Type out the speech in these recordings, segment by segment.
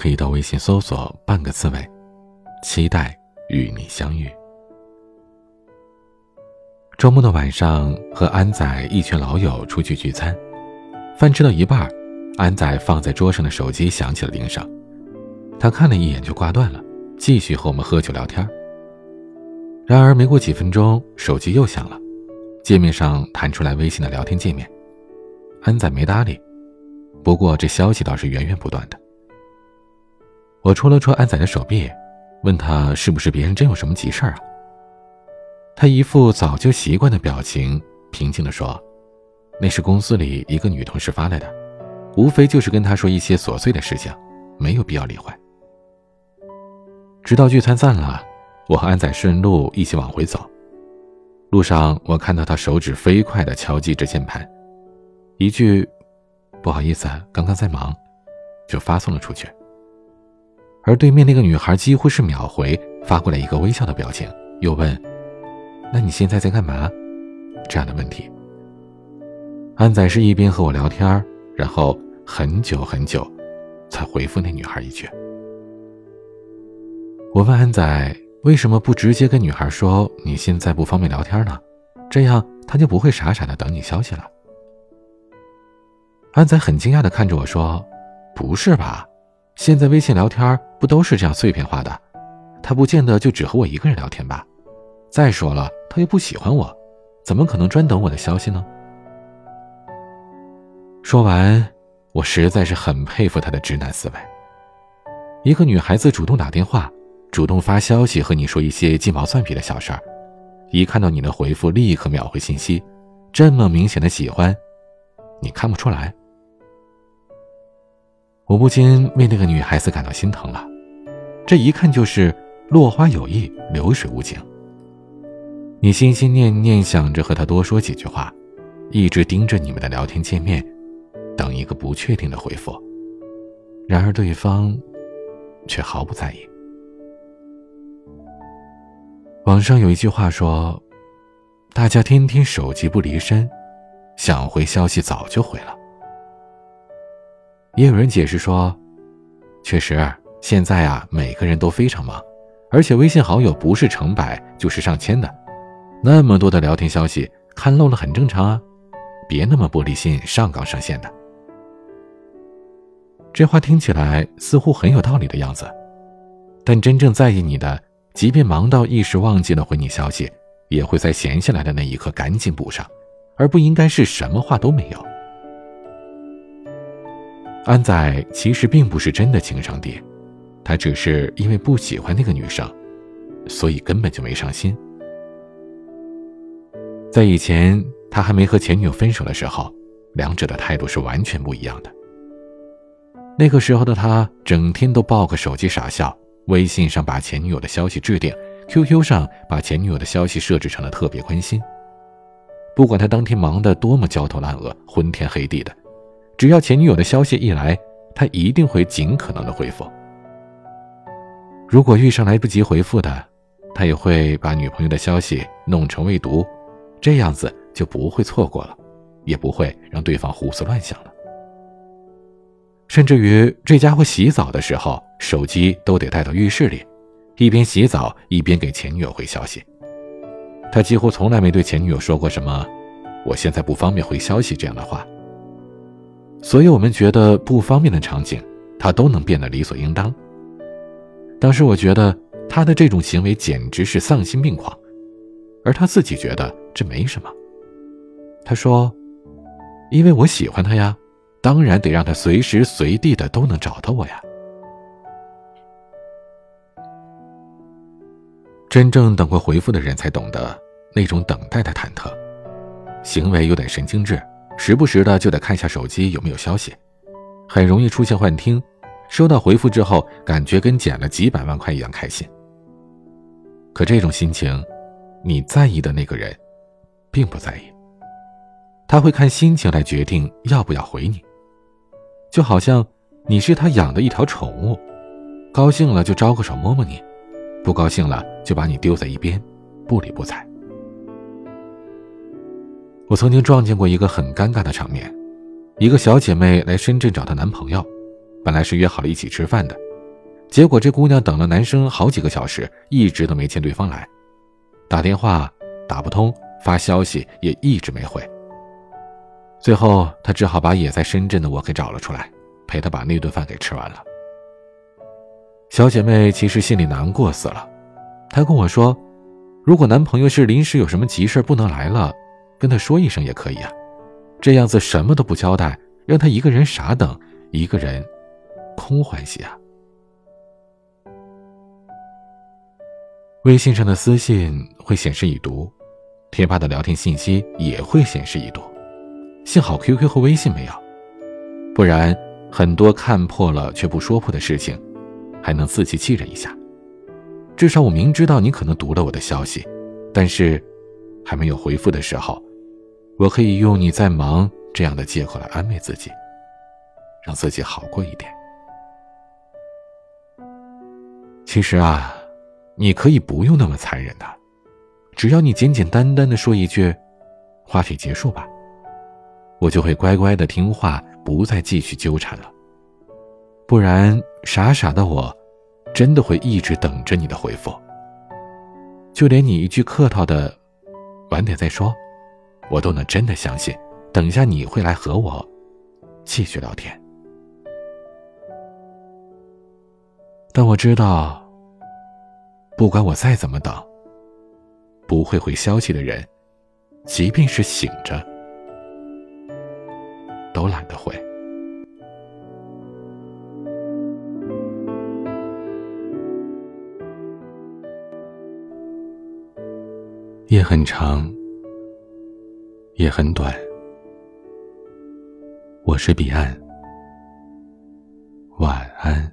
可以到微信搜索“半个刺猬”，期待与你相遇。周末的晚上，和安仔一群老友出去聚餐，饭吃到一半，安仔放在桌上的手机响起了铃声，他看了一眼就挂断了，继续和我们喝酒聊天。然而没过几分钟，手机又响了，界面上弹出来微信的聊天界面，安仔没搭理。不过这消息倒是源源不断的。我戳了戳安仔的手臂，问他是不是别人真有什么急事儿啊？他一副早就习惯的表情，平静地说：“那是公司里一个女同事发来的，无非就是跟他说一些琐碎的事情，没有必要理会。”直到聚餐散了，我和安仔顺路一起往回走，路上我看到他手指飞快地敲击着键盘，一句。不好意思，刚刚在忙，就发送了出去。而对面那个女孩几乎是秒回，发过来一个微笑的表情，又问：“那你现在在干嘛？”这样的问题。安仔是一边和我聊天，然后很久很久，才回复那女孩一句。我问安仔为什么不直接跟女孩说你现在不方便聊天呢？这样她就不会傻傻的等你消息了。安仔很惊讶地看着我说：“不是吧？现在微信聊天不都是这样碎片化的？他不见得就只和我一个人聊天吧？再说了，他又不喜欢我，怎么可能专等我的消息呢？”说完，我实在是很佩服他的直男思维。一个女孩子主动打电话，主动发消息和你说一些鸡毛蒜皮的小事儿，一看到你的回复立刻秒回信息，这么明显的喜欢，你看不出来？我不禁为那个女孩子感到心疼了，这一看就是落花有意，流水无情。你心心念念想着和他多说几句话，一直盯着你们的聊天界面，等一个不确定的回复，然而对方却毫不在意。网上有一句话说：“大家天天手机不离身，想回消息早就回了。”也有人解释说，确实现在啊，每个人都非常忙，而且微信好友不是成百就是上千的，那么多的聊天消息，看漏了很正常啊，别那么玻璃心，上纲上线的。这话听起来似乎很有道理的样子，但真正在意你的，即便忙到一时忘记了回你消息，也会在闲下来的那一刻赶紧补上，而不应该是什么话都没有。安仔其实并不是真的情商低，他只是因为不喜欢那个女生，所以根本就没上心。在以前他还没和前女友分手的时候，两者的态度是完全不一样的。那个时候的他整天都抱个手机傻笑，微信上把前女友的消息置顶，QQ 上把前女友的消息设置成了特别关心。不管他当天忙得多么焦头烂额、昏天黑地的。只要前女友的消息一来，他一定会尽可能的回复。如果遇上来不及回复的，他也会把女朋友的消息弄成未读，这样子就不会错过了，也不会让对方胡思乱想了。甚至于这家伙洗澡的时候，手机都得带到浴室里，一边洗澡一边给前女友回消息。他几乎从来没对前女友说过什么“我现在不方便回消息”这样的话。所以我们觉得不方便的场景，他都能变得理所应当。当时我觉得他的这种行为简直是丧心病狂，而他自己觉得这没什么。他说：“因为我喜欢他呀，当然得让他随时随地的都能找到我呀。”真正等过回复的人才懂得那种等待的忐忑，行为有点神经质。时不时的就得看一下手机有没有消息，很容易出现幻听，收到回复之后，感觉跟捡了几百万块一样开心。可这种心情，你在意的那个人，并不在意。他会看心情来决定要不要回你。就好像你是他养的一条宠物，高兴了就招个手摸摸你，不高兴了就把你丢在一边，不理不睬。我曾经撞见过一个很尴尬的场面，一个小姐妹来深圳找她男朋友，本来是约好了一起吃饭的，结果这姑娘等了男生好几个小时，一直都没见对方来，打电话打不通，发消息也一直没回。最后，她只好把也在深圳的我给找了出来，陪她把那顿饭给吃完了。小姐妹其实心里难过死了，她跟我说，如果男朋友是临时有什么急事不能来了。跟他说一声也可以啊，这样子什么都不交代，让他一个人傻等，一个人空欢喜啊。微信上的私信会显示已读，贴吧的聊天信息也会显示已读，幸好 QQ 和微信没有，不然很多看破了却不说破的事情，还能自欺欺人一下。至少我明知道你可能读了我的消息，但是还没有回复的时候。我可以用你在忙这样的借口来安慰自己，让自己好过一点。其实啊，你可以不用那么残忍的，只要你简简单单的说一句“话题结束吧”，我就会乖乖的听话，不再继续纠缠了。不然，傻傻的我，真的会一直等着你的回复。就连你一句客套的“晚点再说”。我都能真的相信，等一下你会来和我继续聊天。但我知道，不管我再怎么等，不会回消息的人，即便是醒着，都懒得回。夜很长。也很短。我是彼岸，晚安。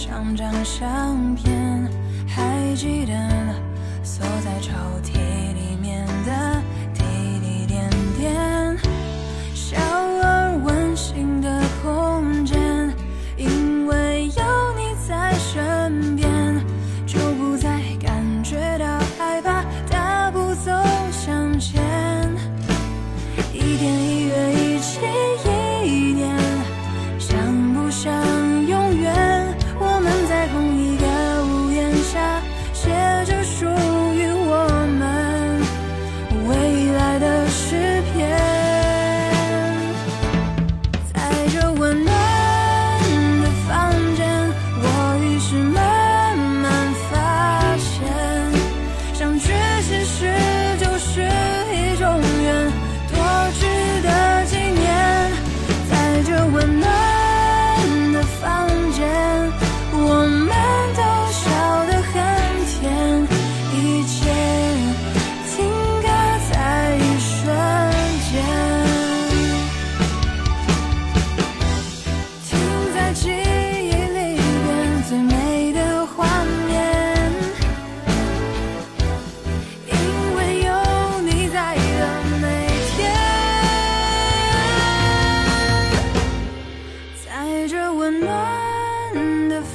像张相片，还记得锁在抽屉里面的